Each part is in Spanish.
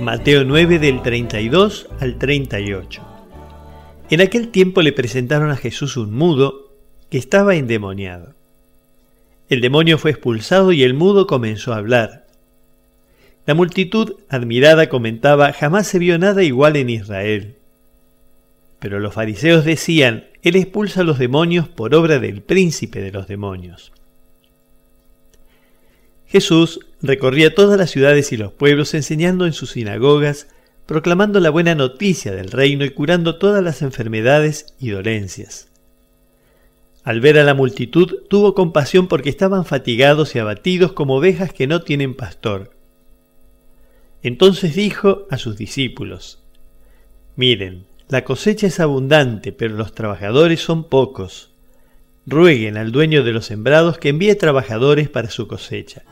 Mateo 9 del 32 al 38. En aquel tiempo le presentaron a Jesús un mudo que estaba endemoniado. El demonio fue expulsado y el mudo comenzó a hablar. La multitud, admirada, comentaba, jamás se vio nada igual en Israel. Pero los fariseos decían, Él expulsa a los demonios por obra del príncipe de los demonios. Jesús recorría todas las ciudades y los pueblos enseñando en sus sinagogas, proclamando la buena noticia del reino y curando todas las enfermedades y dolencias. Al ver a la multitud tuvo compasión porque estaban fatigados y abatidos como ovejas que no tienen pastor. Entonces dijo a sus discípulos, Miren, la cosecha es abundante, pero los trabajadores son pocos. Rueguen al dueño de los sembrados que envíe trabajadores para su cosecha.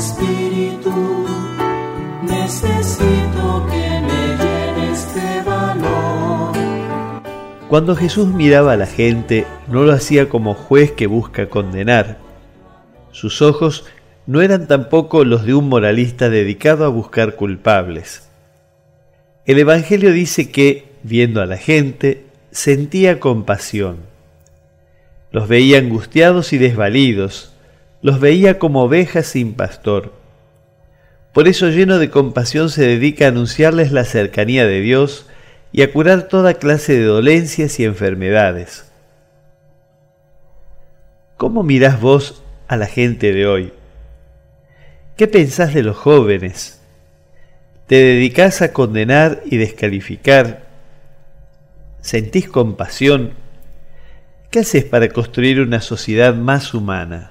Espíritu, necesito que me de valor. Cuando Jesús miraba a la gente, no lo hacía como juez que busca condenar. Sus ojos no eran tampoco los de un moralista dedicado a buscar culpables. El Evangelio dice que, viendo a la gente, sentía compasión. Los veía angustiados y desvalidos, los veía como ovejas sin pastor. Por eso lleno de compasión se dedica a anunciarles la cercanía de Dios y a curar toda clase de dolencias y enfermedades. ¿Cómo mirás vos a la gente de hoy? ¿Qué pensás de los jóvenes? ¿Te dedicás a condenar y descalificar? ¿Sentís compasión? ¿Qué haces para construir una sociedad más humana?